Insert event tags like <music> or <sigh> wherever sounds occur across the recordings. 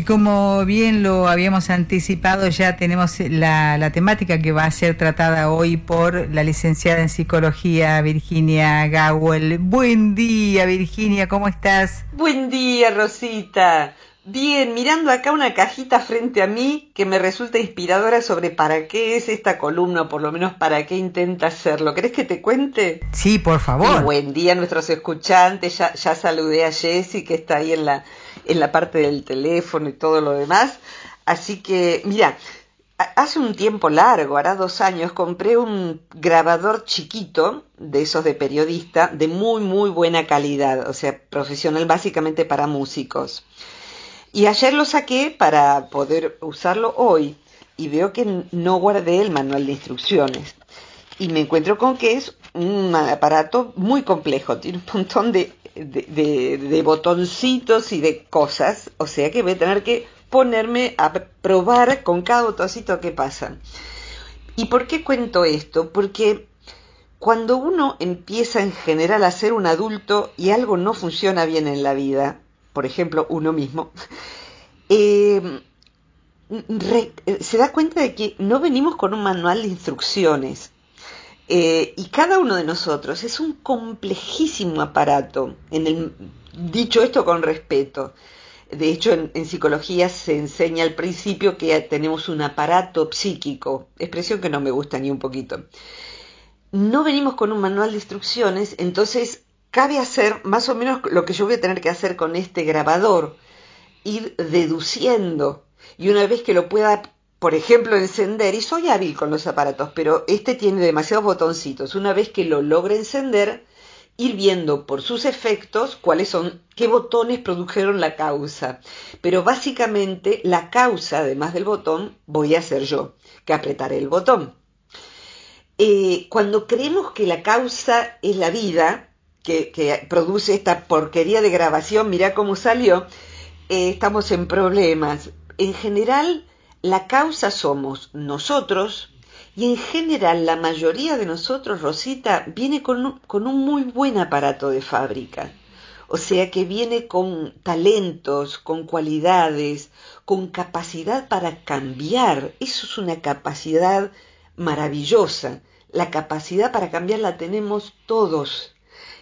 Y como bien lo habíamos anticipado, ya tenemos la, temática que va a ser tratada hoy por la licenciada en psicología Virginia Gawel. Buen día, Virginia, ¿cómo estás? Buen día, Rosita. Bien, mirando acá una cajita frente a mí que me resulta inspiradora sobre para qué es esta columna, o por lo menos para qué intenta hacerlo. ¿Crees que te cuente? Sí, por favor. buen día a nuestros escuchantes. Ya, ya saludé a Jessy que está ahí en la, en la parte del teléfono y todo lo demás. Así que, mira, hace un tiempo largo, hará dos años, compré un grabador chiquito de esos de periodista de muy, muy buena calidad, o sea, profesional básicamente para músicos. Y ayer lo saqué para poder usarlo hoy y veo que no guardé el manual de instrucciones. Y me encuentro con que es un aparato muy complejo, tiene un montón de de, botoncitos y de cosas, o sea que voy a tener que ponerme a probar con cada botoncito qué pasa. ¿Y por qué cuento esto? Porque cuando uno empieza en general a ser un adulto y algo no funciona bien en la vida, por ejemplo, uno mismo, <laughs> eh, se da cuenta de que no venimos con un manual de instrucciones. Eh, y cada uno de nosotros es un complejísimo aparato, en el, dicho esto con respeto. De hecho, en, en, psicología se enseña al principio que tenemos un aparato psíquico, expresión que no me gusta ni un poquito. No venimos con un manual de instrucciones, entonces cabe hacer más o menos lo que yo voy a tener que hacer con este grabador, ir deduciendo, y una vez que lo pueda por ejemplo, encender, y soy hábil con los aparatos, pero este tiene demasiados botoncitos. Una vez que lo logre encender, ir viendo por sus efectos cuáles son, qué botones produjeron la causa. Pero básicamente la causa, además del botón, voy a ser yo, que apretaré el botón. Eh, cuando creemos que la causa es la vida, que, produce esta porquería de grabación, mira cómo salió, eh, estamos en problemas. En general, la causa somos nosotros y en general la mayoría de nosotros, Rosita, viene con un, muy buen aparato de fábrica. O sea que viene con talentos, con cualidades, con capacidad para cambiar. Eso es una capacidad maravillosa. La capacidad para cambiar la tenemos todos.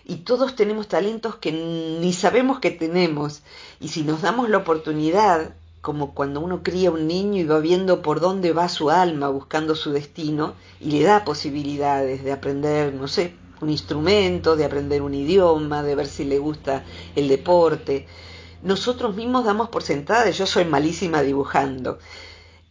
Y todos tenemos talentos que ni sabemos que tenemos. Y si nos damos la oportunidad como cuando uno cría un niño y va viendo por dónde va su alma buscando su destino y le da posibilidades de aprender, no sé, un instrumento, de aprender un idioma, de ver si le gusta el deporte. Nosotros mismos damos por sentada, yo soy malísima dibujando.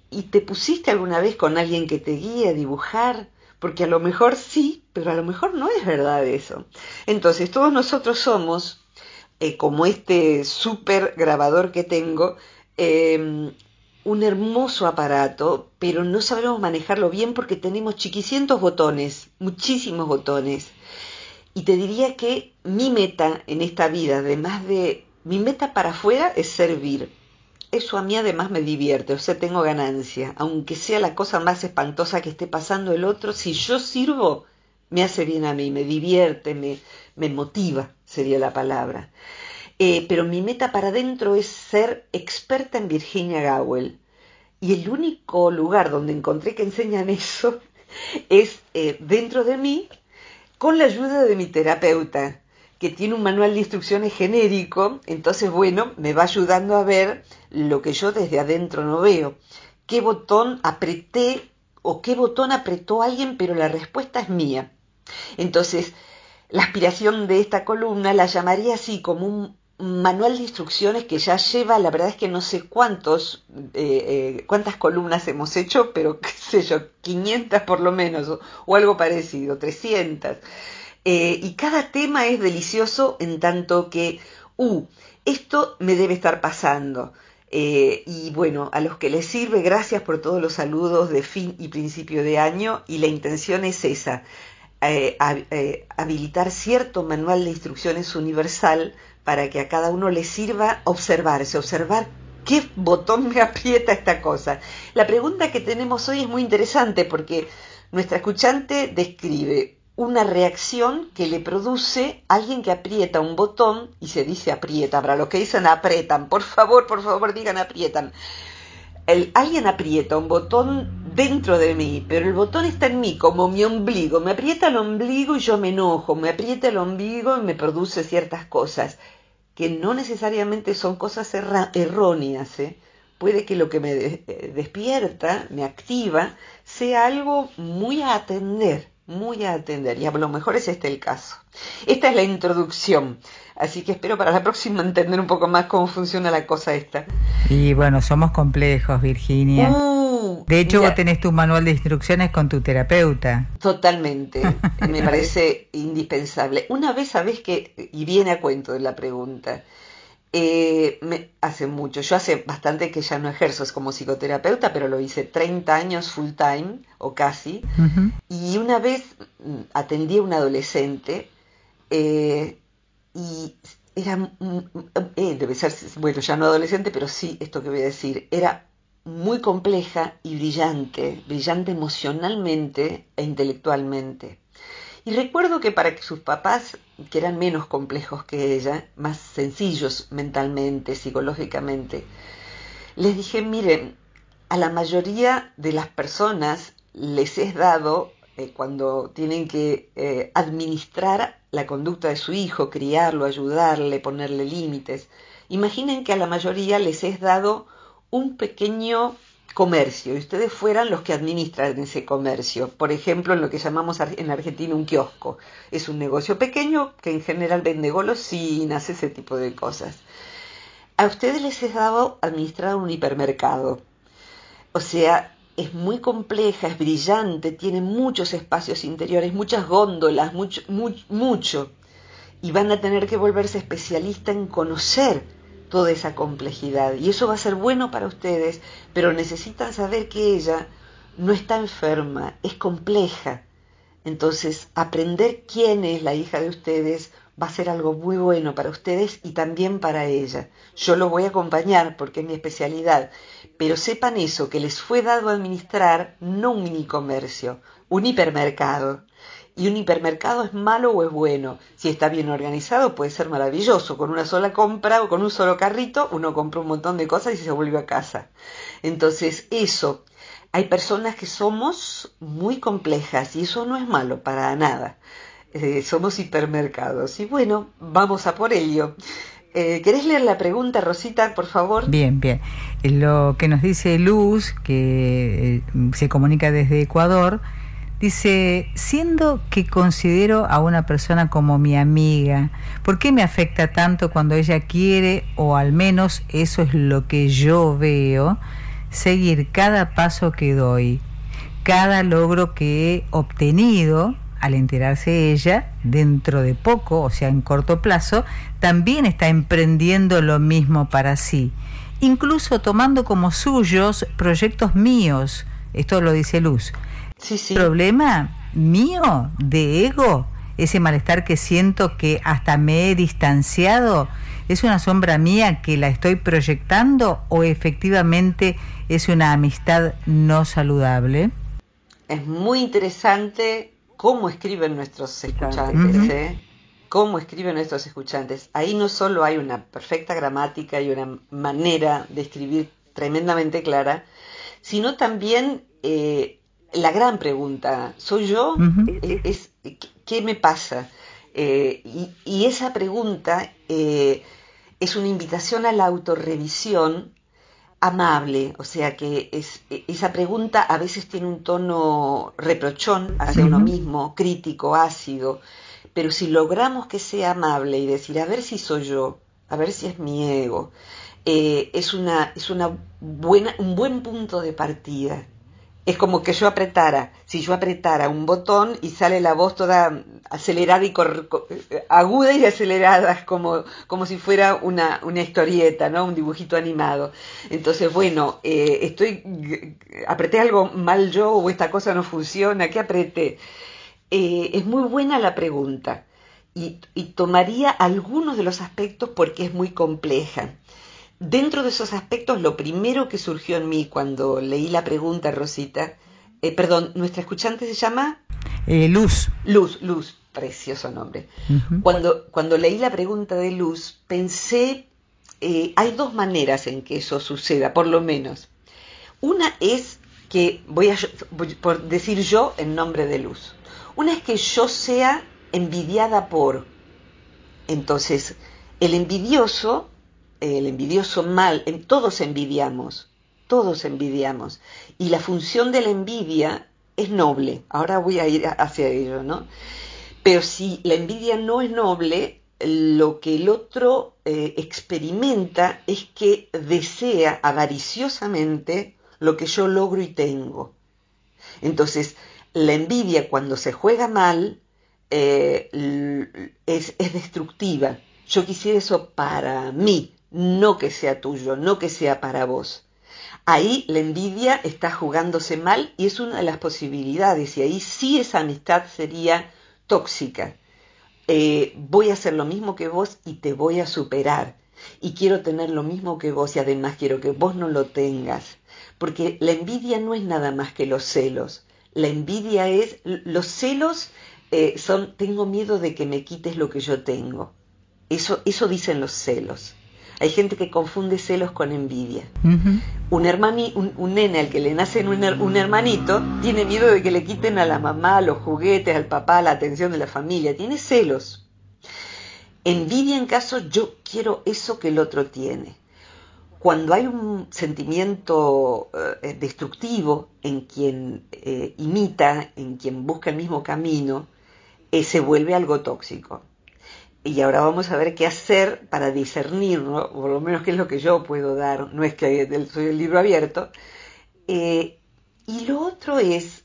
¿Y te pusiste alguna vez con alguien que te guíe a dibujar? Porque a lo mejor sí, pero a lo mejor no es verdad eso. Entonces, todos nosotros somos, eh, como este súper grabador que tengo, Em, un hermoso aparato, pero no sabemos manejarlo bien porque tenemos chiquicientos botones, muchísimos botones. Y te diría que mi meta en esta vida, además de mi meta para afuera, es servir. Eso a mí además me divierte, o sea, tengo ganancia. Aunque sea la cosa más espantosa que esté pasando el otro, si yo sirvo, me hace bien a mí, me divierte, me, me motiva, sería la palabra. Eh, pero mi meta para adentro es ser experta en Virginia Gowell. Y el único lugar donde encontré que enseñan eso <laughs> es eh, dentro de mí, con la ayuda de mi terapeuta, que tiene un manual de instrucciones genérico, entonces bueno, me va ayudando a ver lo que yo desde adentro no veo. ¿Qué botón apreté o qué botón apretó alguien, pero la respuesta es mía? Entonces, la aspiración de esta columna la llamaría así como un manual de instrucciones que ya lleva, la verdad es que no sé cuántos, eh, eh, cuántas columnas hemos hecho, pero <laughs> qué sé yo, 500 por lo menos, o, algo parecido, 300. Eh, y cada tema es delicioso en tanto que, uh, esto me debe estar pasando. Y bueno, a los que les sirve, gracias por todos los saludos de fin y principio de año y la intención es esa, habilitar cierto manual de instrucciones universal para que a cada uno le sirva observarse, observar qué botón me <laughs> aprieta esta cosa. La pregunta que tenemos hoy es muy interesante porque nuestra escuchante describe una reacción que le produce alguien que aprieta un botón y se dice aprieta, para los que dicen apretan, por favor, por favor digan aprietan. Alguien aprieta un botón dentro de mí, pero el botón está en mí, como mi ombligo. Me aprieta el ombligo y yo me enojo, me aprieta el ombligo y me produce ciertas cosas, que no necesariamente son cosas erróneas. ¿eh? Puede que lo que me eh, despierta, me activa, sea algo muy a atender muy a atender y a lo mejor es este el caso. Esta es la introducción, así que espero para la próxima <laughs> entender un poco más cómo funciona la cosa esta. Y bueno, somos complejos, Virginia. Uh, de hecho, vos tenés tu manual de instrucciones con tu terapeuta. Totalmente, <laughs> me parece indispensable. Una vez sabés que, y viene a cuento de la pregunta, eh, me, hace mucho, yo hace bastante que ya no ejerzo como psicoterapeuta, pero lo hice 30 años full time o casi. Y una vez mm, atendí a un adolescente eh, y era, mm, mm, eh, debe ser, bueno, ya no adolescente, pero sí, esto que voy a decir, era muy compleja y brillante, brillante emocionalmente e intelectualmente. Y recuerdo que para que sus papás, que eran menos complejos que ella, más sencillos mentalmente, psicológicamente, les dije, miren, a la mayoría de las personas les es dado, eh, cuando tienen que eh, administrar la conducta de su hijo, criarlo, ayudarle, ponerle límites, imaginen que a la mayoría les es dado un pequeño comercio y ustedes fueran los que administran ese comercio. Por ejemplo, en lo que llamamos en Argentina un kiosco. Es un negocio pequeño que en general vende golosinas, ese tipo de cosas. A ustedes les es dado administrar un hipermercado. O sea, es muy compleja, es brillante, tiene muchos espacios interiores, muchas góndolas, mucho, mucho. Y van a tener que volverse especialistas en conocer toda esa complejidad. Y eso va a ser bueno para ustedes, pero necesitan saber que ella no está enferma, es compleja. Entonces, aprender quién es la hija de ustedes va a ser algo muy bueno para ustedes y también para ella. Yo lo voy a acompañar porque es mi especialidad, pero sepan eso, que les fue dado administrar no un mini comercio, un hipermercado. Y un hipermercado es malo o es bueno. Si está bien organizado puede ser maravilloso. Con una sola compra o con un solo carrito uno compra un montón de cosas y se vuelve a casa. Entonces eso, hay personas que somos muy complejas y eso no es malo para nada. Eh, somos hipermercados. Y bueno, vamos a por ello. Eh, ¿Querés leer la pregunta, Rosita, por favor? Bien, bien. Lo que nos dice Luz, que eh, se comunica desde Ecuador, Dice, siendo que considero a una persona como mi amiga, ¿por qué me afecta tanto cuando ella quiere, o al menos eso es lo que yo veo, seguir cada paso que doy, cada logro que he obtenido al enterarse ella, dentro de poco, o sea, en corto plazo, también está emprendiendo lo mismo para sí, incluso tomando como suyos proyectos míos, esto lo dice Luz Sí, ¿Problema mío de ego? Ese malestar que siento que hasta me he distanciado, ¿es una sombra mía que la estoy proyectando o efectivamente es una amistad no saludable? Es muy interesante cómo escriben nuestros escuchantes, ¿eh? Cómo escriben nuestros escuchantes. Ahí no solo hay una perfecta gramática y una manera de escribir tremendamente clara, sino también eh, la gran pregunta, ¿soy yo? es, ¿Qué me pasa? Eh, y, esa pregunta eh, es una invitación a la autorrevisión amable, o sea que es, esa pregunta a veces tiene un tono reprochón hacia uno mismo, crítico, ácido, pero si logramos que sea amable y decir, a ver si soy yo, a ver si es mi ego, eh, es, una, es una buena, un buen punto de partida es como que yo apretara, si yo apretara un botón y sale la voz toda acelerada y aguda y acelerada, como, como si fuera una, una historieta, ¿no? Un dibujito animado. Entonces, bueno, eh, estoy, apreté algo mal yo o esta cosa no funciona, ¿qué apreté? Eh, es muy buena la pregunta y, y tomaría algunos de los aspectos porque es muy compleja. Dentro de esos aspectos, lo primero que surgió en mí cuando leí la pregunta, Rosita, eh, perdón, nuestra escuchante se llama eh, Luz. Luz, Luz, precioso nombre. cuando, cuando leí la pregunta de Luz, pensé, eh, hay dos maneras en que eso suceda, por lo menos. Una es que, voy a por decir yo en nombre de Luz, una es que yo sea envidiada por. Entonces, el envidioso el envidioso mal, en, todos envidiamos, todos envidiamos. Y la función de la envidia es noble. Ahora voy a ir hacia ello, ¿no? Pero si la envidia no es noble, lo que el otro eh, experimenta es que desea avariciosamente lo que yo logro y tengo. Entonces, la envidia cuando se juega mal eh, es, es destructiva. Yo quisiera eso para mí, no que sea tuyo, no que sea para vos. Ahí la envidia está jugándose mal y es una de las posibilidades y ahí sí esa amistad sería tóxica. Eh, voy a hacer lo mismo que vos y te voy a superar. Y quiero tener lo mismo que vos y además quiero que vos no lo tengas. Porque la envidia no es nada más que los celos. La envidia es, los celos eh, son, tengo miedo de que me quites lo que yo tengo. Eso, eso dicen los celos. Hay gente que confunde celos con envidia. un, hermani, un, nene al que le nace un, un, hermanito tiene miedo de que le quiten a la mamá los juguetes, al papá, la atención de la familia. Tiene celos. Envidia en caso yo quiero eso que el otro tiene. Cuando hay un sentimiento eh, destructivo en quien eh, imita, en quien busca el mismo camino, eh, se vuelve algo tóxico y ahora vamos a ver qué hacer para discernirlo, por lo menos qué es lo que yo puedo dar, no es que soy el libro abierto. Eh, y lo otro es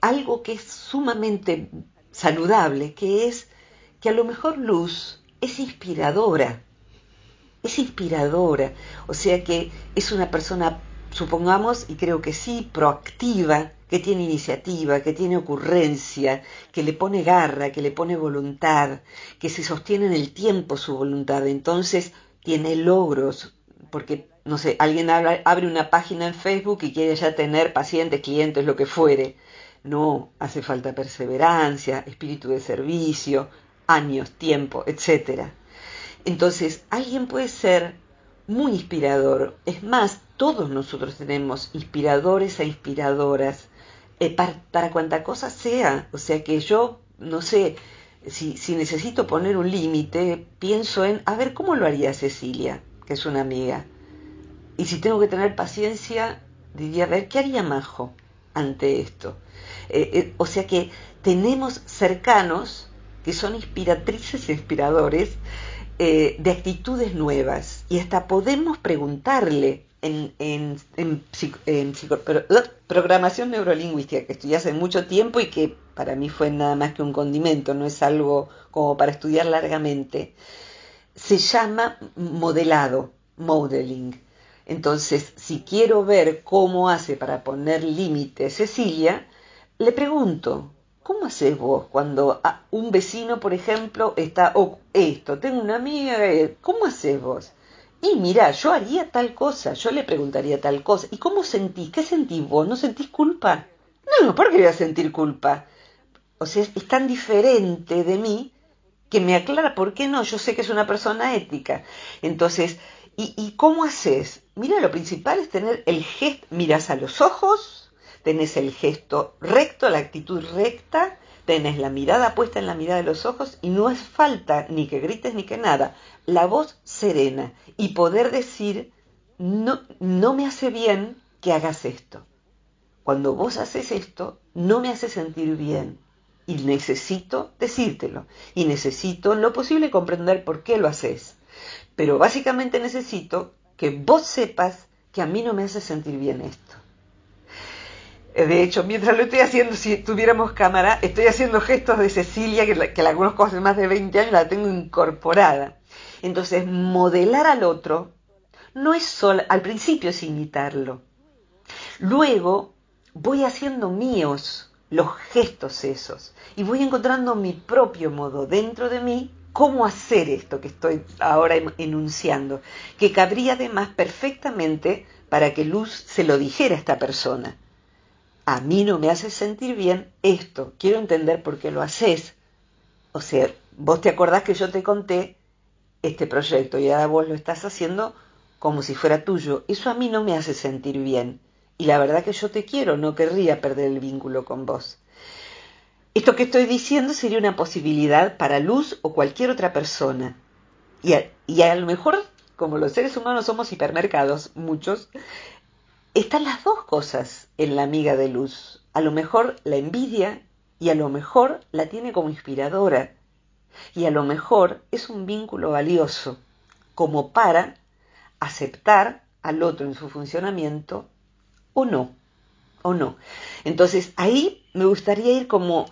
algo que es sumamente saludable, que es que a lo mejor Luz es inspiradora, es inspiradora, o sea que es una persona, supongamos, y creo que sí, proactiva, que tiene iniciativa, que tiene ocurrencia, que le pone garra, que le pone voluntad, que se sostiene en el tiempo su voluntad, entonces tiene logros, porque, no sé, alguien abre una página en Facebook y quiere ya tener pacientes, clientes, lo que fuere. No, hace falta perseverancia, espíritu de servicio, años, tiempo, etc. Entonces, alguien puede ser muy inspirador. Es más, todos nosotros tenemos inspiradores e inspiradoras eh, para, cuanta cosa sea. O sea que yo, no sé, si, si necesito poner un límite, pienso en, a ver, ¿cómo lo haría Cecilia, que es una amiga? Y si tengo que tener paciencia, diría, a ver, ¿qué haría Majo ante esto? Eh, eh, o sea que tenemos cercanos que son inspiratrices e inspiradores de actitudes nuevas y hasta podemos preguntarle en, en, en, programación neurolingüística que estudié hace mucho tiempo y que para mí fue nada más que un condimento, no es algo como para estudiar largamente, se llama modelado, modeling. Entonces, si quiero ver cómo hace para poner límites Cecilia, le pregunto, ¿cómo haces vos cuando un vecino, por ejemplo, está, o esto, tengo una amiga, eh, ¿cómo haces vos? Y mira, yo haría tal cosa, yo le preguntaría tal cosa. ¿Y cómo sentís? ¿Qué sentís vos? ¿No sentís culpa? No, ¿por qué voy a sentir culpa? O sea, es, tan diferente de mí que me aclara por qué no. Yo sé que es una persona ética. Entonces, ¿y, y cómo haces? Mira, lo principal es tener el gesto, miras a los ojos, tenés el gesto recto, la actitud recta, tenés la mirada puesta en la mirada de los ojos y no es falta ni que grites ni que nada. La voz serena y poder decir, no, no me hace bien que hagas esto. Cuando vos haces esto, no me hace sentir bien y necesito decírtelo y necesito lo posible comprender por qué lo haces. Pero básicamente necesito que vos sepas que a mí no me hace sentir bien esto. De hecho, mientras lo estoy haciendo, si tuviéramos cámara, estoy haciendo gestos de Cecilia, que la, que la conozco hace más de 20 años, la tengo incorporada. Entonces, modelar al otro no es solo, al principio es imitarlo. Luego voy haciendo míos los gestos esos y voy encontrando mi propio modo dentro de mí cómo hacer esto que estoy ahora enunciando, que cabría además perfectamente para que Luz se lo dijera a esta persona. A mí no me hace sentir bien esto, quiero entender por qué lo haces. O sea, vos te acordás que yo te conté este proyecto y ahora vos lo estás haciendo como si fuera tuyo. Eso a mí no me hace sentir bien. Y la verdad que yo te quiero, no querría perder el vínculo con vos. Esto que estoy diciendo sería una posibilidad para Luz o cualquier otra persona. Y a, y a lo mejor, como los seres humanos somos hipermercados, muchos, están las dos cosas en la amiga de Luz. A lo mejor la envidia y a lo mejor la tiene como inspiradora. Y a lo mejor es un vínculo valioso, como para aceptar al otro en su funcionamiento o no, o no. Entonces ahí me gustaría ir como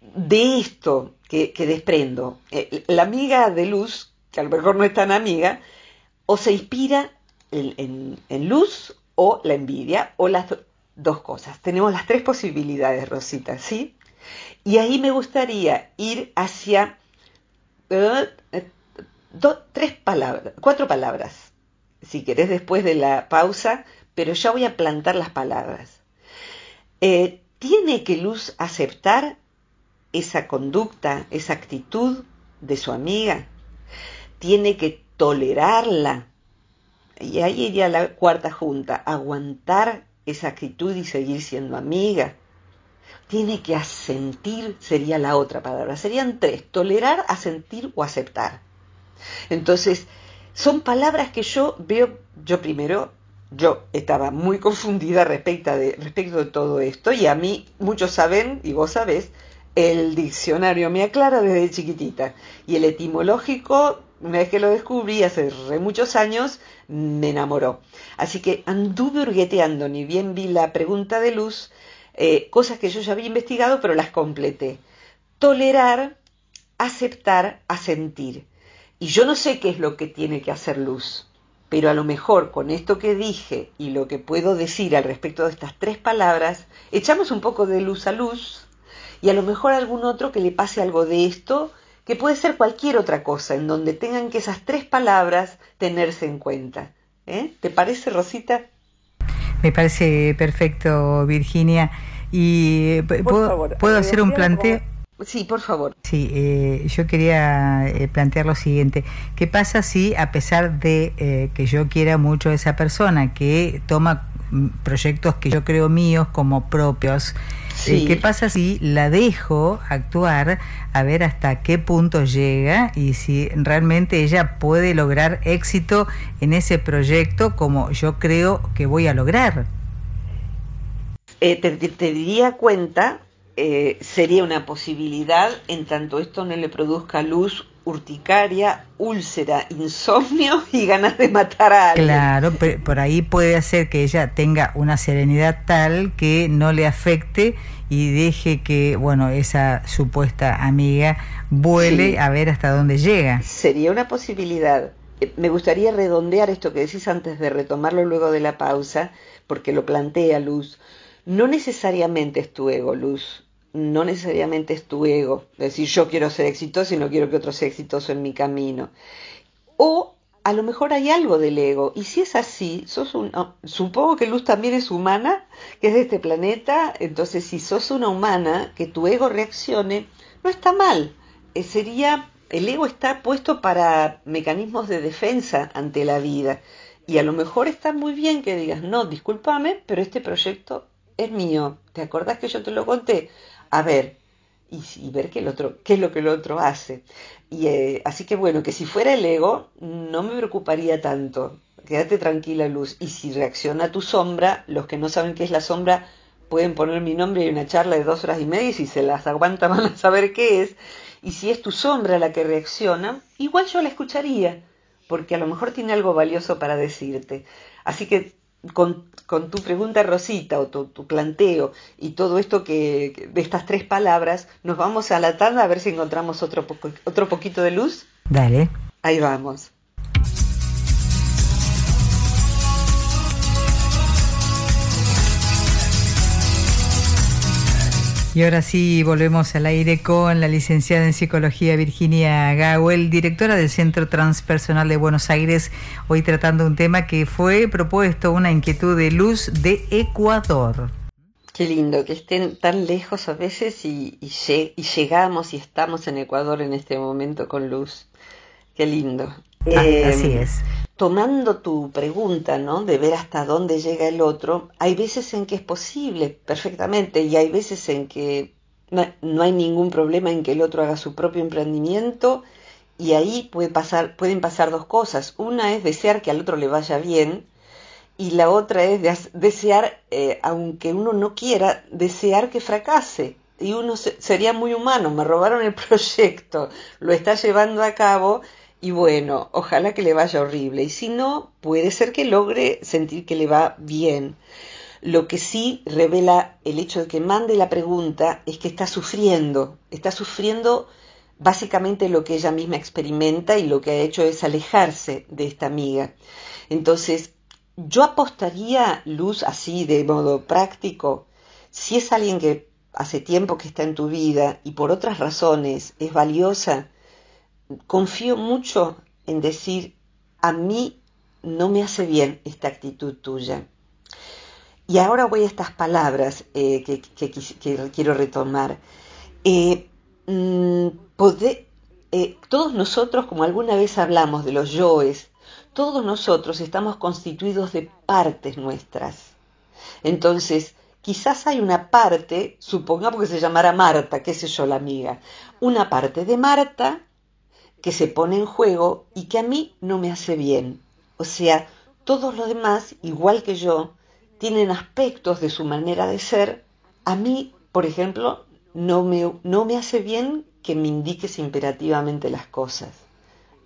de esto que, desprendo. Eh, la amiga de luz, que a lo mejor no es tan amiga, o se inspira en, luz o la envidia, o las dos cosas. Tenemos las tres posibilidades, Rosita, ¿sí? Y ahí me gustaría ir hacia eh, tres palabras, cuatro palabras si querés después de la pausa, pero ya voy a plantar las palabras. Eh, ¿Tiene que Luz aceptar esa conducta, esa actitud de su amiga? ¿Tiene que tolerarla? Y ahí iría la cuarta junta, aguantar esa actitud y seguir siendo amiga. Tiene que asentir, sería la otra palabra. Serían tres, tolerar, asentir o aceptar. Entonces, son palabras que yo veo, yo primero, yo estaba muy <laughs> confundida respecto de, respecto de todo esto y a mí, muchos saben, y vos sabés, el diccionario me aclara desde chiquitita y el etimológico, una vez que lo descubrí hace muchos años, me enamoró. Así que anduve hurgueteando, ni bien vi la pregunta de luz, eh, cosas que yo ya había investigado, pero las completé. Tolerar, aceptar, asentir. Y yo no sé qué es lo que tiene que hacer luz, pero a lo mejor con esto que dije y lo que puedo decir al respecto de estas tres palabras, echamos un poco de luz a luz y a lo mejor a algún otro que le pase algo de esto, que puede ser cualquier otra cosa, en donde tengan que esas tres palabras tenerse en cuenta. ¿Eh? ¿Te parece, Rosita? Me parece perfecto, Virginia. Y puedo, puedo hacer un planteo. Sí, por favor. Sí, eh, yo quería eh, plantear lo siguiente. ¿Qué pasa si, a pesar de eh, que yo quiera mucho a esa persona, que toma mm, proyectos que yo creo míos como propios, ¿qué pasa si la dejo actuar a ver hasta qué punto llega y si realmente ella puede lograr éxito en ese proyecto como yo creo que voy a lograr? te, te diría cuenta eh, sería una posibilidad en tanto esto no le produzca luz, urticaria, úlcera, insomnio <laughs> y ganas de matar a alguien. Claro, por ahí puede hacer que ella tenga una serenidad tal que no le afecte y deje que, bueno, esa supuesta amiga vuele a ver hasta dónde llega. Sería una posibilidad. Eh, me gustaría redondear esto que decís antes de retomarlo luego de la pausa, porque lo plantea Luz. No necesariamente es tu ego, Luz no necesariamente es tu ego, decir yo quiero ser exitoso y no quiero que otro sea exitoso en mi camino. O a lo mejor hay algo del ego, y si es así, sos un, supongo que Luz también es humana, que es de este planeta, entonces si sos una humana, que tu ego reaccione, no está mal, eh, sería, el ego está puesto para mecanismos de defensa ante la vida, y a lo mejor está muy bien que digas, no, discúlpame, pero este proyecto es mío, ¿te acordás que yo te lo conté? a ver y, ver qué, el otro, qué es lo que el otro hace. Y, eh, así que bueno, que si fuera el ego, no me preocuparía tanto. Quédate tranquila, Luz. Y si reacciona tu sombra, los que no saben qué es la sombra pueden poner mi nombre y una charla de dos horas y media y si se las aguanta <laughs> van a saber qué es. Y si es tu sombra la que reacciona, igual yo la escucharía, porque a lo mejor tiene algo valioso para decirte. Así que con, tu pregunta, Rosita, o tu, planteo y todo esto que de estas tres palabras, nos vamos a la tanda a ver si encontramos otro, otro poquito de luz. Dale. Ahí vamos. Y ahora sí volvemos al aire con la licenciada en psicología Virginia Gawel, directora del Centro Transpersonal de Buenos Aires, hoy tratando un tema que fue propuesto, una inquietud de luz de Ecuador. Qué lindo que estén tan lejos a veces y, y llegamos y estamos en Ecuador en este momento con luz. Qué lindo. Ah, así em, es. Tomando tu pregunta, ¿no? De ver hasta dónde llega el otro, hay veces en que es posible perfectamente y hay veces en que no, hay ningún problema en que el otro haga su propio emprendimiento y ahí puede pasar, pueden pasar dos cosas. Una es desear que al otro le vaya bien y la otra es desear, eh, aunque uno no quiera, desear que fracase. Y uno sería muy humano, me robaron el <laughs> proyecto, lo está llevando a cabo y bueno, ojalá que le vaya horrible. Y si no, puede ser que logre sentir que le va bien. Lo que sí revela el hecho de que mande la pregunta es que está sufriendo, está sufriendo básicamente lo que ella misma experimenta y lo que ha hecho es alejarse de esta amiga. Entonces, yo apostaría luz así de modo práctico, si es alguien que hace tiempo que está en tu vida y por otras razones es valiosa, confío mucho en decir, a mí no me hace bien esta actitud tuya. Y ahora voy a estas palabras eh, que, quiero retomar. Eh, mm, eh, todos nosotros, como alguna vez hablamos de los yoes, todos nosotros estamos constituidos de partes nuestras. Entonces, quizás hay una parte, supongamos que se llamara Marta, qué sé yo, la amiga, una parte de Marta que se pone en juego y que a mí no me hace bien. O sea, todos los demás, igual que yo, tienen aspectos de su manera de ser. A mí, por ejemplo, no me, no me hace bien que me indiques imperativamente las cosas.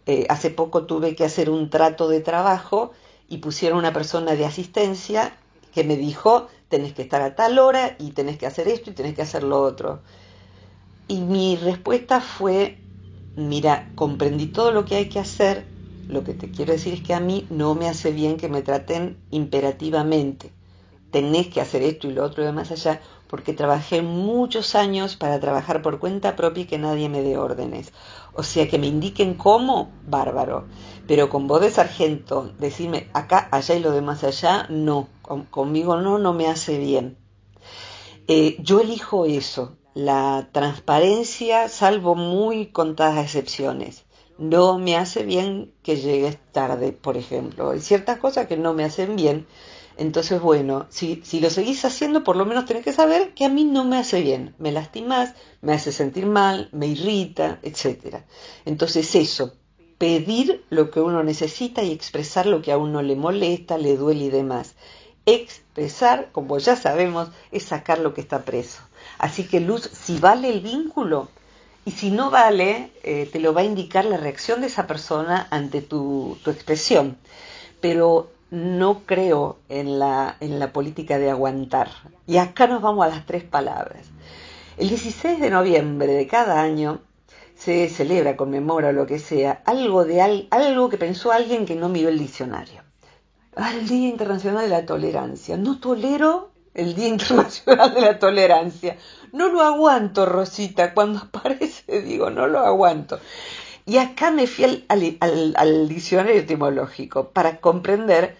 Eh, hace poco tuve que hacer un trato de trabajo y pusieron una persona de asistencia que me dijo, tenés que estar a tal hora y tenés que hacer esto y tenés que hacer lo otro. Y mi respuesta fue, mira, comprendí todo lo que hay que hacer, lo que te quiero decir es que a mí no me hace bien que me traten imperativamente. Tenés que hacer esto y lo otro y demás allá, porque trabajé muchos años para trabajar por cuenta propia y que nadie me dé órdenes. O sea, que me indiquen cómo, bárbaro. Pero con voz de sargento, decirme acá, allá y lo demás allá, no. conmigo no, no me hace bien. Eh, yo elijo eso, la transparencia, salvo muy contadas excepciones. No me hace bien que llegues tarde, por ejemplo. Hay ciertas cosas que no me hacen bien. Entonces, bueno, si, si lo seguís haciendo, por lo menos tenés que saber que a mí no me hace bien. Me lastimas, me hace sentir mal, me irrita, etc. Entonces, eso, pedir lo que uno necesita y expresar lo que a uno le molesta, le duele y demás. Expresar, como ya sabemos, es sacar lo que está preso. Así que Luz, si vale el vínculo y si no vale, eh, te lo va a indicar la reacción de esa persona ante tu, expresión. Pero no creo en la, en la política de aguantar. Y acá nos vamos a las tres palabras. El 16 de noviembre de cada año se celebra, conmemora lo que sea, algo, de algo que pensó alguien que no miró el diccionario. Ah, el Día Internacional de la Tolerancia. No tolero el Día Internacional de la Tolerancia. No lo aguanto, Rosita. Cuando <laughs> aparece digo, no lo aguanto. Y acá me fui al, diccionario etimológico para comprender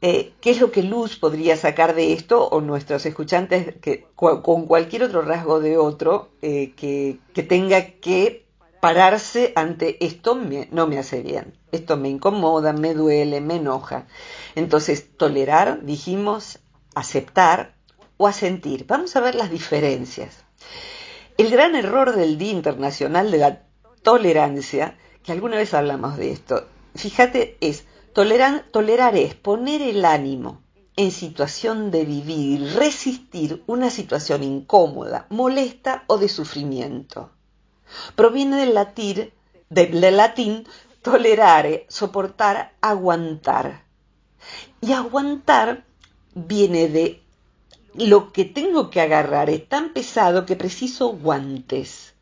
eh, qué es lo que Luz podría sacar de esto o nuestros escuchantes que, con cualquier otro rasgo de otro eh, que, que, tenga que pararse ante esto no me hace bien, esto me incomoda, me duele, me enoja. Entonces, tolerar, dijimos, aceptar o asentir. Vamos a ver las diferencias. El gran error del Día Internacional de la Tolerancia, que alguna vez hablamos de esto, fíjate, es tolerar es poner el ánimo en situación de vivir, resistir una situación incómoda, molesta o de sufrimiento. Proviene del latín, del latín tolerare, soportar, aguantar. Y aguantar viene de lo que tengo que agarrar. Es tan pesado que preciso guantes.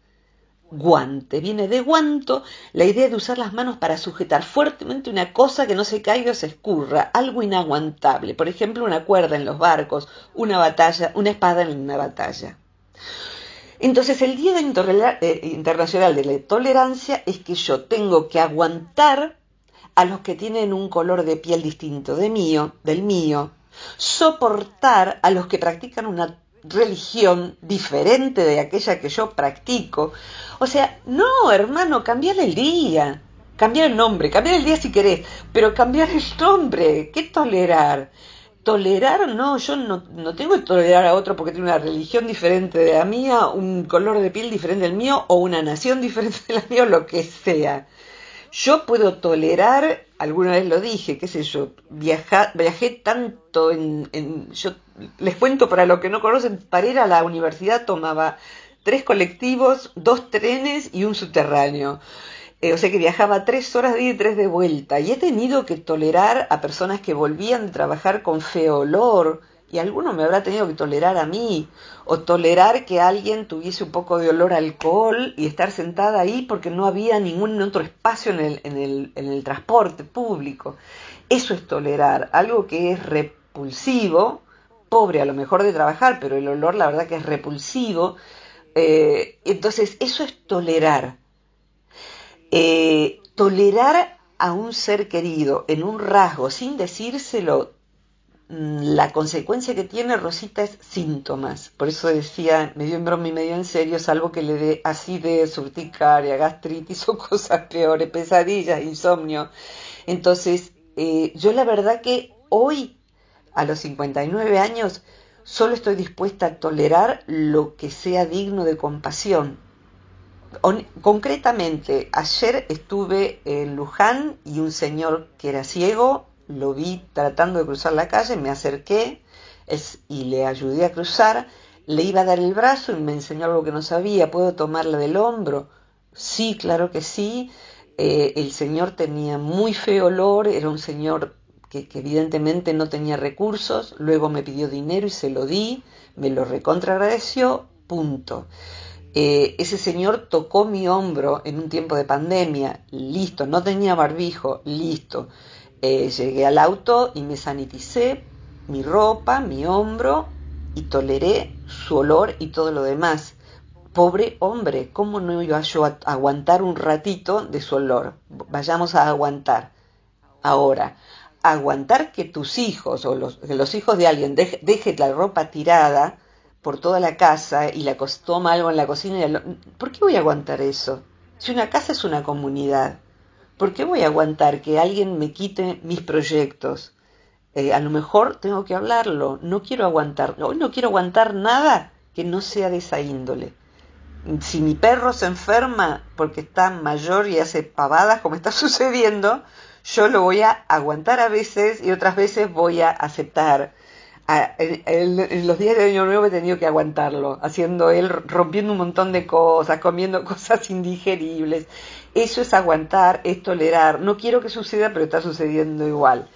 Guante, viene de guanto. La idea de usar las manos para sujetar fuertemente una cosa que no se caiga o se escurra, algo inaguantable, por ejemplo una cuerda en los barcos, una batalla, una espada en una batalla. Entonces el Día eh, Internacional de la Tolerancia es que yo tengo que aguantar a los que tienen un color de piel distinto de mío, del mío, soportar a los que practican una religión diferente de aquella que yo practico. O sea, no, hermano, cambiar el día, cambiar el nombre, cambiar el día si querés, pero cambiar el nombre, ¿qué tolerar? Tolerar, no, yo no, no tengo que tolerar a otro porque tiene una religión diferente de la mía, un color de piel diferente del mío o una nación <laughs> diferente de la mía o lo que sea. Yo puedo tolerar, alguna vez lo dije, qué sé yo, viajé tanto en, yo les cuento para los que no conocen, para ir a la universidad tomaba tres colectivos, dos trenes y un subterráneo. Eh, o sea que viajaba tres horas de ida y tres de vuelta. Y he tenido que tolerar a personas que volvían de trabajar con feo olor, y alguno me habrá tenido que tolerar a mí, o tolerar que alguien tuviese un poco de olor a alcohol y estar sentada ahí porque no había ningún otro espacio en el, en el, en el transporte público. Eso es tolerar, algo que es repulsivo, pobre a lo mejor de trabajar, pero el olor la verdad que es repulsivo. Eh, entonces, eso es tolerar. Eh, tolerar a un ser querido en un rasgo sin decírselo la consecuencia que tiene Rosita es síntomas. Por eso decía, medio en broma y medio en serio, salvo que le dé así de surticaria, gastritis o <laughs> cosas peores, pesadillas, insomnio. Entonces, eh, yo la verdad que hoy, a los 59 años, solo estoy dispuesta a tolerar lo que sea digno de compasión. concretamente, ayer estuve en Luján y un señor que era ciego lo vi tratando de cruzar la calle, me acerqué y le ayudé a cruzar, le iba a dar el brazo y me enseñó algo que no sabía, ¿puedo tomarla del hombro? Sí, claro que sí. Eh, el señor tenía muy feo olor, era un señor que, evidentemente no tenía recursos, luego me pidió dinero y se lo di, me lo recontra agradeció, punto. Eh, ese señor tocó mi hombro en un tiempo de pandemia, listo, no tenía barbijo, listo. Eh, llegué al auto y me saniticé mi ropa, mi hombro y toleré su olor y todo lo demás. Pobre hombre, ¿cómo no iba yo a aguantar un ratito de su olor? Vayamos a aguantar. Ahora, aguantar que tus hijos o los, que los hijos de alguien dejen la ropa tirada por toda la casa y la toma algo en la cocina. Y ¿Por qué voy a aguantar eso? Si una casa es una comunidad. ¿Por qué voy a aguantar que alguien me quite mis proyectos? Eh, a lo mejor tengo que hablarlo, no quiero aguantar, hoy no quiero aguantar nada que no sea de esa índole. Si mi perro se enferma porque está mayor y hace pavadas como está <laughs> sucediendo, yo lo voy a aguantar a veces y otras veces voy a aceptar. en, los días de Año Nuevo he tenido que aguantarlo, haciendo él, rompiendo un montón de cosas, comiendo <laughs> cosas indigeribles. Eso es aguantar, es tolerar. No quiero que suceda, pero está sucediendo igual.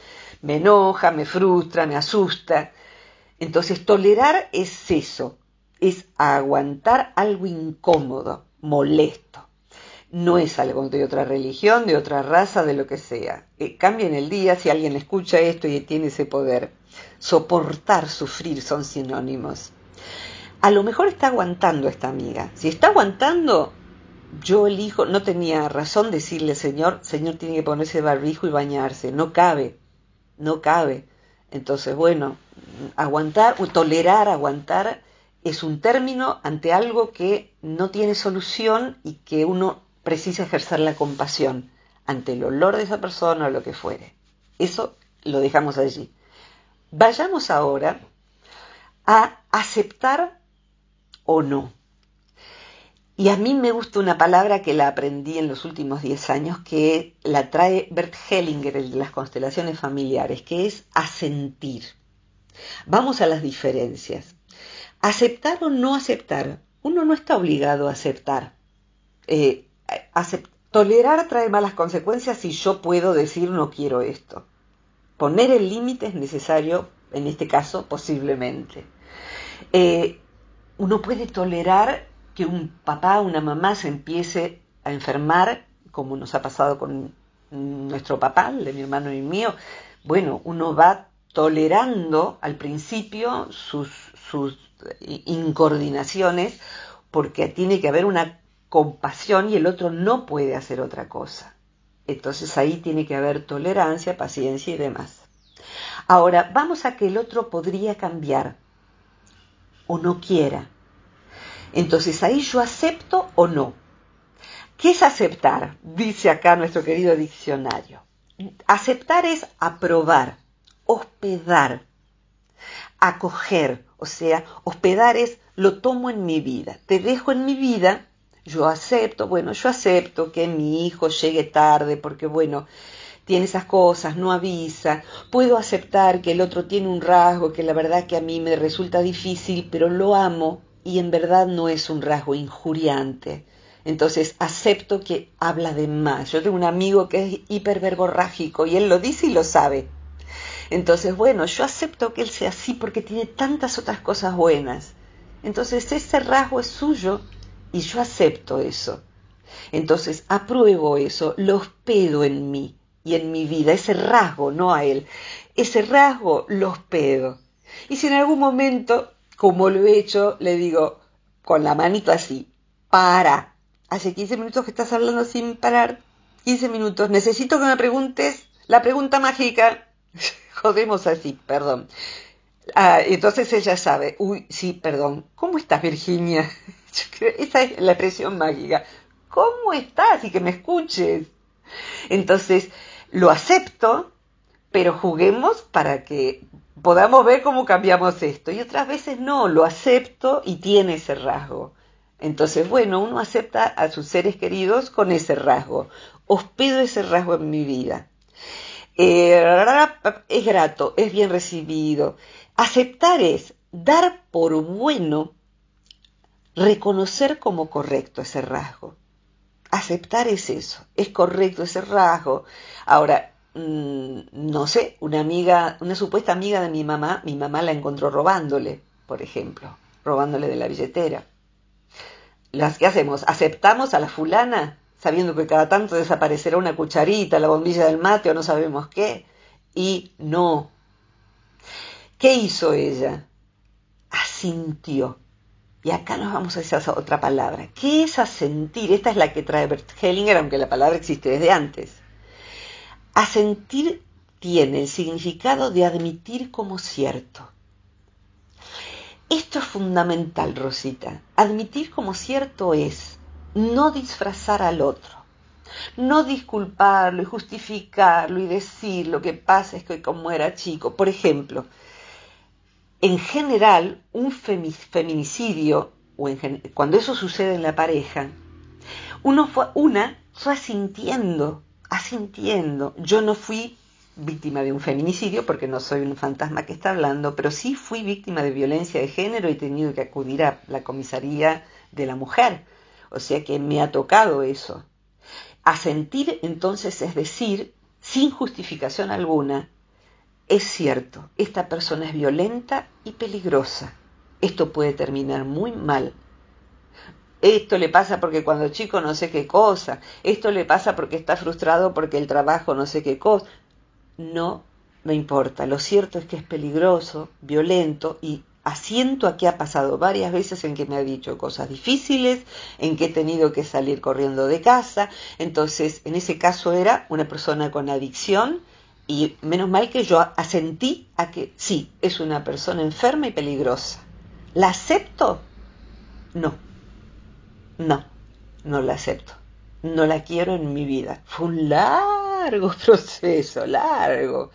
Me enoja, me frustra, me asusta. Entonces, tolerar es eso, es aguantar algo incómodo, molesto. No es algo de otra religión, de otra raza, de lo que sea. Eh, cambia en el día si alguien escucha esto y tiene ese poder. Soportar, sufrir son sinónimos. A lo mejor está aguantando esta amiga. Si está aguantando, yo elijo, no tenía razón decirle, Señor, Señor tiene que ponerse barbijo y bañarse, no cabe, no cabe. Entonces, bueno, aguantar, o tolerar, aguantar, es un término ante algo que no tiene solución y que uno precisa ejercer la compasión ante el olor de esa persona o lo que fuere. Eso lo dejamos allí. Vayamos ahora a aceptar o no. Y a mí me gusta una palabra que la aprendí en los últimos 10 años, que la trae Bert Hellinger, el de las constelaciones familiares, que es asentir. Vamos a las diferencias. Aceptar o no aceptar. Uno no está obligado a aceptar. Eh, tolerar trae malas consecuencias si yo puedo decir no quiero esto. Poner el límite es necesario, en este caso, posiblemente. Eh, uno puede tolerar que un papá una mamá se empiece a enfermar, como nos ha pasado con nuestro papá, el de mi hermano y mío. Bueno, uno va tolerando al principio sus, sus incoordinaciones porque tiene que haber una compasión y el otro no puede hacer otra cosa. Entonces ahí tiene que haber tolerancia, paciencia y demás. Ahora, vamos a que el otro podría cambiar o no quiera. Entonces ahí yo acepto o no. ¿Qué es aceptar? Dice acá nuestro querido diccionario. Aceptar es aprobar, hospedar, acoger, o sea, hospedar es lo tomo en mi vida, te dejo en mi vida, yo acepto, bueno, yo acepto que mi hijo llegue tarde porque, bueno, tiene esas cosas, no avisa, puedo aceptar que el otro tiene un rasgo que la verdad que a mí me resulta difícil, pero lo amo y en verdad no es un rasgo injuriante. Entonces acepto que habla de más. Yo tengo un amigo que es hiperverborrágico y él lo dice y lo sabe. Entonces, bueno, yo acepto que él sea así porque tiene tantas otras cosas buenas. Entonces ese rasgo es suyo y yo acepto eso. Entonces apruebo eso, lo hospedo en mí y en mi vida, ese rasgo, no a él. Ese rasgo lo hospedo. Y si en algún momento como lo he hecho, le digo con la manito así, para. Hace 15 minutos que estás hablando sin parar. 15 minutos. Necesito que me preguntes la pregunta mágica. <laughs> Jodemos así, perdón. Ah, entonces ella sabe, uy, sí, perdón. ¿Cómo estás, Virginia? <laughs> Esa es la expresión mágica. ¿Cómo estás? Y que me escuches. Entonces, lo acepto, pero juguemos para que podamos ver cómo cambiamos esto. Y otras veces no, lo acepto y tiene ese rasgo. Entonces, bueno, uno acepta a sus seres queridos con ese rasgo. Hospedo ese rasgo en mi vida. Eh, es grato, es bien recibido. Aceptar es dar por bueno, reconocer como correcto ese rasgo. Aceptar es eso, es correcto ese rasgo. Ahora, Mm, no sé, una amiga, una supuesta amiga de mi mamá, mi mamá la encontró robándole, por ejemplo, robándole de la billetera. Las que hacemos, aceptamos a la fulana, sabiendo que cada tanto desaparecerá una cucharita, la bombilla del mate o no sabemos qué, y no. ¿Qué hizo ella? Asintió. Y acá nos vamos a esa otra palabra. ¿Qué es asentir? Esta es la que trae Bert Hellinger, aunque la palabra existe desde antes. Asentir tiene el significado de admitir como cierto. Esto es fundamental, Rosita. Admitir como cierto es no disfrazar al otro, no disculparlo y justificarlo y decir lo que pasa es que como era chico. Por ejemplo, en general, un feminicidio, o cuando eso sucede en la pareja, uno fue, una fue asintiendo asintiendo. Yo no fui víctima de un feminicidio porque no soy un fantasma que está hablando, pero sí fui víctima de violencia de género y he tenido que acudir a la comisaría de la mujer. O sea que me ha tocado eso. Asentir entonces es decir, sin justificación alguna, es cierto, esta persona es violenta y peligrosa. Esto puede terminar muy mal esto le pasa porque cuando chico no sé qué cosa, esto le pasa porque está frustrado porque el trabajo no sé qué cosa. No me importa, lo cierto es que es peligroso, violento y asiento a que ha pasado varias veces en que me ha dicho cosas difíciles, en que he tenido que salir corriendo de casa, entonces en ese caso era una persona con adicción y menos mal que yo asentí a que sí, es una persona enferma y peligrosa. ¿La acepto? No no, no la acepto. No la quiero en mi vida. Fue un largo <laughs> proceso, largo.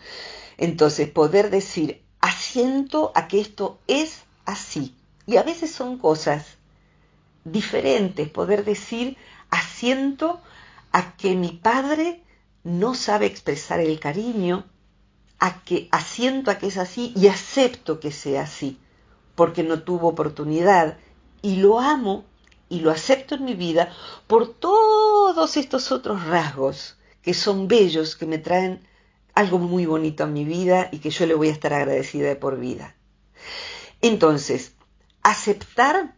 Entonces, poder decir, asiento a que esto es así. Y a veces son cosas diferentes. Poder decir, asiento a que mi padre no sabe expresar el cariño, a que asiento a que es así y acepto que sea así, porque no tuvo oportunidad y lo amo y lo acepto en mi vida por todos estos otros rasgos que son bellos, que me traen algo muy bonito en mi vida y que yo le voy a estar agradecida de por vida. Entonces, aceptar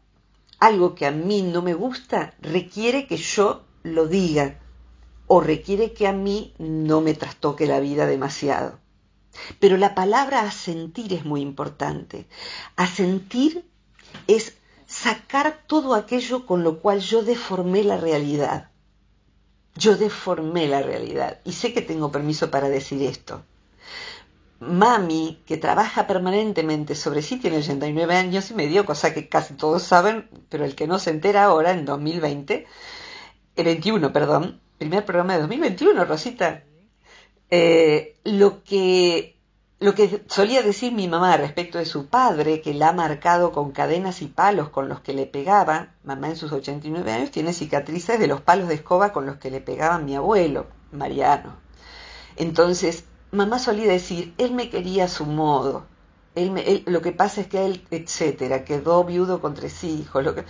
algo que a mí no me gusta requiere que yo lo diga o requiere que a mí no me trastoque la vida demasiado. Pero la palabra asentir es muy importante. Asentir es sacar todo aquello con lo cual yo deformé la realidad. Yo deformé la realidad y sé que tengo permiso para decir esto. Mami, que trabaja permanentemente sobre sí, tiene 89 años y medio, cosa que casi todos saben, pero el que no se entera ahora, en 2020, el 21, perdón, primer programa de 2021, Rosita, eh, lo que lo que solía decir mi mamá respecto de su padre, que la ha marcado con cadenas y palos con los que le pegaba, mamá en sus 89 años tiene cicatrices de los palos de escoba con los que le pegaba mi abuelo, Mariano. Entonces, mamá solía decir, él me quería a su modo, él, lo que pasa es que él, etcétera, quedó viudo con tres hijos. Lo que...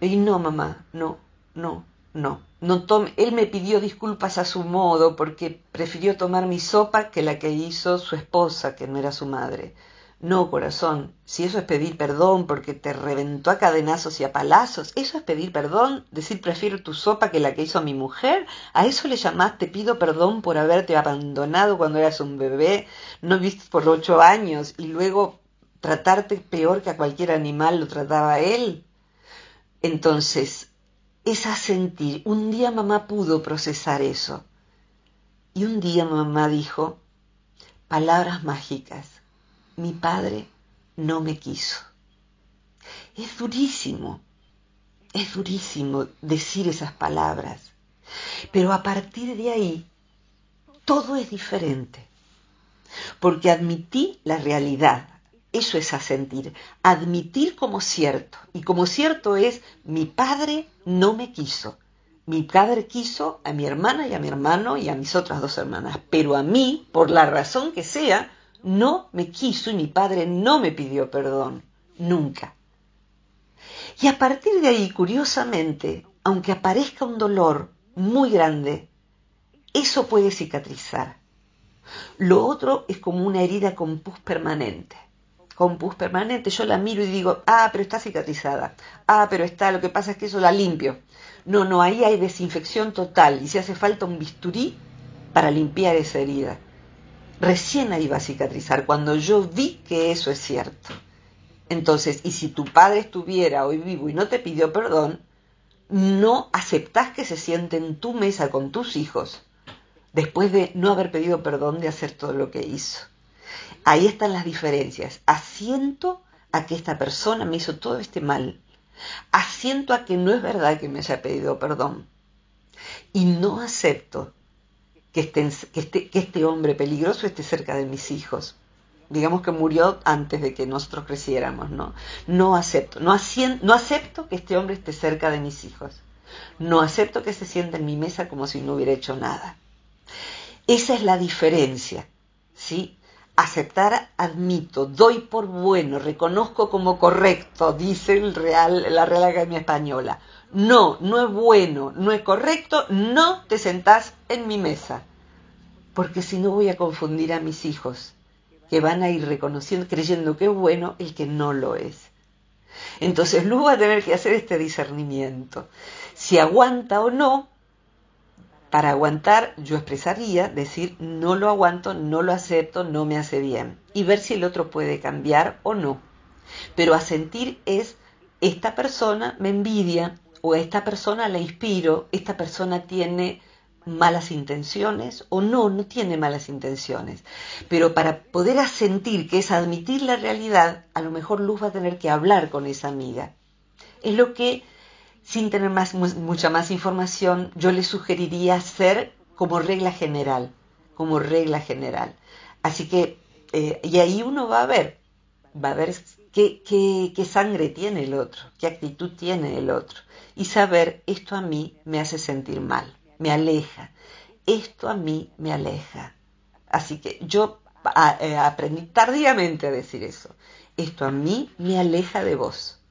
Y no, mamá, no, no, no, no él me pidió disculpas a su modo porque prefirió tomar mi sopa que la que hizo su esposa, que no era su madre. No, corazón, si eso es pedir perdón porque te reventó a cadenazos y a palazos, eso es pedir perdón, decir prefiero tu sopa que la que hizo mi mujer, a eso le llamás te pido perdón por haberte abandonado cuando eras un bebé, no viste por ocho años y luego tratarte peor que a cualquier animal lo trataba él. Entonces, es a sentir. Un día mamá pudo procesar eso. Y un día mamá dijo, palabras mágicas, mi padre no me quiso. Es durísimo, es durísimo decir esas palabras, pero a partir de ahí todo es diferente, porque admití la realidad, eso es asentir, admitir como cierto. Y como cierto es, mi padre no me quiso. Mi padre quiso a mi hermana y a mi hermano y a mis otras dos hermanas, pero a mí, por la razón que sea, no me quiso y mi padre no me pidió perdón, nunca. Y a partir de ahí, curiosamente, aunque aparezca un dolor muy grande, eso puede cicatrizar. Lo otro es como una herida con pus permanente con pus permanente, yo la miro y digo, ah, pero está cicatrizada, ah, pero está, lo que pasa es que eso la limpio. No, no, ahí hay desinfección total y si hace falta un bisturí para limpiar esa herida. Recién ahí va a cicatrizar, cuando yo vi que eso es cierto. Entonces, y si tu padre estuviera hoy vivo y no te pidió perdón, no aceptás que se siente en tu mesa con tus hijos después de no haber pedido perdón de hacer todo lo que hizo. Ahí están las diferencias. Asiento a que esta persona me hizo todo este mal. Asiento a que no es verdad que me haya pedido perdón. Y no acepto que, este, que este hombre peligroso esté cerca de mis hijos. Digamos que murió antes de que nosotros creciéramos, ¿no? No acepto. No, no acepto que este hombre esté cerca de mis hijos. No acepto que se sienta en mi mesa como si no hubiera hecho nada. Esa es la diferencia, ¿sí? Aceptar, admito, doy por bueno, reconozco como correcto, dice el Real, la Real Academia Española. No, no es bueno, no es correcto, no te sentás en mi mesa. Porque si no voy a confundir a mis hijos, que van a ir reconociendo, creyendo que es bueno el que no lo es. Entonces Luz va a tener que hacer este discernimiento. Si aguanta o no, para aguantar, yo expresaría, decir, no lo aguanto, no lo acepto, no me hace bien. Y ver si el otro puede cambiar o no. Pero asentir es, esta persona me envidia o esta persona la inspiro, esta persona tiene malas intenciones o no, no tiene malas intenciones. Pero para poder asentir, que es admitir la realidad, a lo mejor Luz va a tener que hablar con esa amiga. Es lo que sin tener más, mucha más información, yo le sugeriría hacer como regla general, como regla general. Así que, eh, y ahí uno va a ver, va a ver qué sangre tiene el otro, qué actitud tiene el otro, y saber, esto a mí me hace sentir mal, me aleja, esto a mí me aleja. Así que yo eh, aprendí tardíamente a decir eso, esto a mí me aleja de vos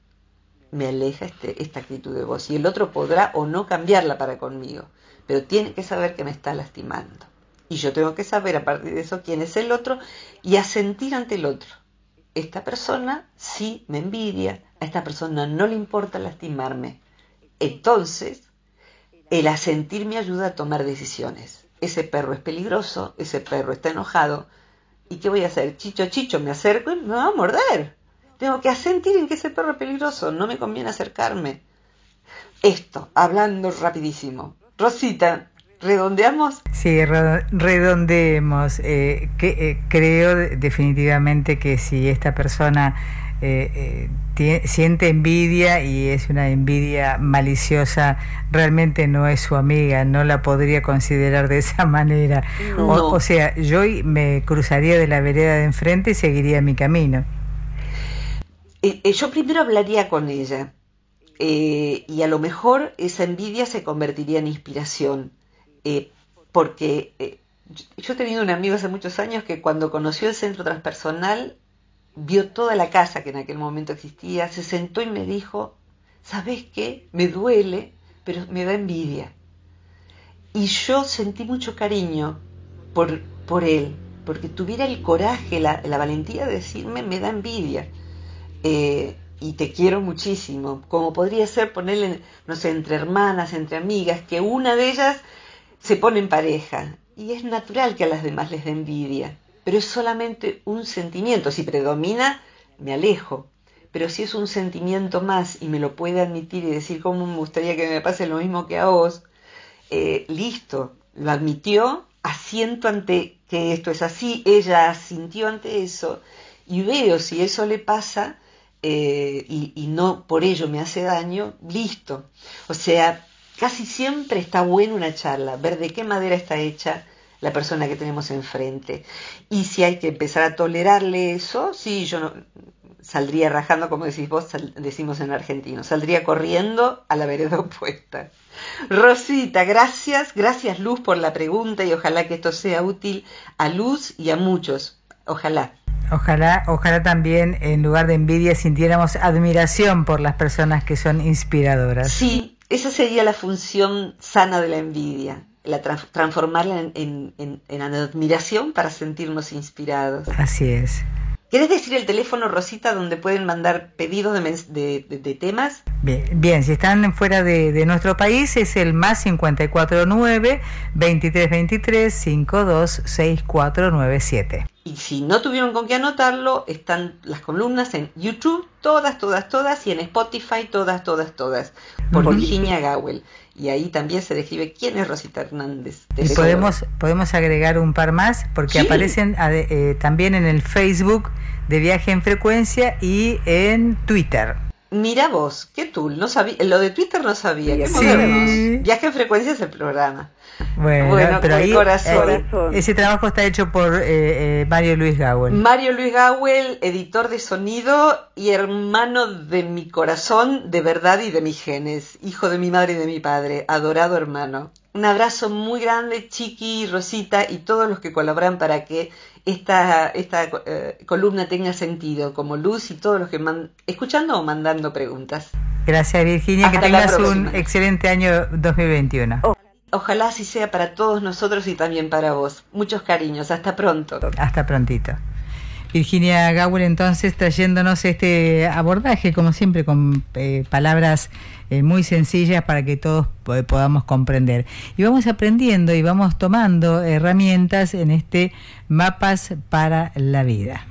me aleja este, esta actitud de vos. Y el otro podrá o no cambiarla para conmigo, pero tiene que saber que me está lastimando. Y yo tengo que saber a partir de eso quién es el otro y a sentir ante el otro. Esta persona sí me envidia, a esta persona no le importa lastimarme. Entonces, el asentir me ayuda a tomar decisiones. Ese perro es peligroso, ese perro está enojado. ¿Y qué voy a hacer? Chicho, chicho, me acerco y me va a morder. Tengo que asentir en que ese perro es peligroso, no me conviene acercarme. Esto, hablando rapidísimo. Rosita, ¿redondeamos? Sí, redondeemos. Eh, que, eh, creo definitivamente que si esta persona eh, siente envidia y es una envidia maliciosa, realmente no es su amiga, no la podría considerar de esa manera. O, sea, yo me cruzaría de la vereda de enfrente y seguiría mi camino. Yo primero hablaría con ella eh, y a lo mejor esa envidia se convertiría en inspiración, eh, porque eh, yo he tenido un amigo hace muchos años que cuando conoció el centro transpersonal, vio toda la casa que en aquel momento existía, se sentó y me dijo, ¿sabes qué? Me duele, pero me da envidia. Y yo sentí mucho cariño por, por él, porque tuviera el coraje, la valentía de decirme, me da envidia y te quiero muchísimo, como podría ser ponerle, no sé, entre hermanas, entre amigas, que una de ellas se pone en pareja. Y es natural que a las demás les dé envidia, pero es solamente un sentimiento. Si predomina, me alejo. Pero si es un sentimiento más y me lo puede admitir y decir cómo me gustaría que me pase lo mismo que a vos, eh, listo, lo admitió, asiento ante que esto es así, ella asintió ante eso y veo si eso le pasa eh, y, no por ello me hace daño, listo. O sea, casi siempre está buena una charla, ver de qué madera está hecha la persona que tenemos enfrente. Y si hay que empezar a tolerarle eso, sí, yo no, saldría rajando, como decís vos, decimos en argentino, saldría corriendo a la vereda opuesta. Rosita, gracias, gracias Luz por la pregunta y ojalá que esto sea útil a Luz y a muchos. Ojalá. Ojalá, ojalá también en lugar de envidia sintiéramos admiración por las personas que son inspiradoras. Sí, esa sería la función sana de la envidia, la transformarla en, en admiración para sentirnos inspirados. Así es. ¿Quieres decir el teléfono, Rosita, donde pueden mandar pedidos de, de, temas? Bien, bien, si están fuera de, nuestro país es el más 549 2323 526497. Y si no tuvieron con qué anotarlo, están las columnas en YouTube, todas, todas, todas, y en Spotify, todas, todas, todas, por Virginia Gowell y ahí también se describe quién es Rosita Hernández. Y podemos, podemos agregar un par más porque aparecen eh, también en el Facebook de Viaje en Frecuencia y en Twitter. Mira vos, qué tool, no sabía, lo de Twitter no sabía, qué Viaje en Frecuencia es el programa. Bueno, pero ahí, eh, ese trabajo está hecho por eh, eh, Mario Luis Gawel. Mario Luis Gawel, editor de sonido y hermano de mi corazón, de verdad y de mis genes, hijo de mi madre y de mi padre, adorado hermano. Un abrazo muy grande, Chiqui, Rosita y todos los que colaboran para que esta, esta columna tenga sentido, como Luz y todos los que man escuchando o mandando preguntas. Gracias Virginia, que tengas un excelente año 2021. Ojalá así sea para todos nosotros y también para vos. Muchos cariños. Hasta pronto. Hasta prontito. Virginia Gawel entonces trayéndonos este abordaje, como siempre, con eh, palabras eh, muy sencillas para que todos podamos comprender. Y vamos aprendiendo y vamos tomando herramientas en este Mapas para la Vida.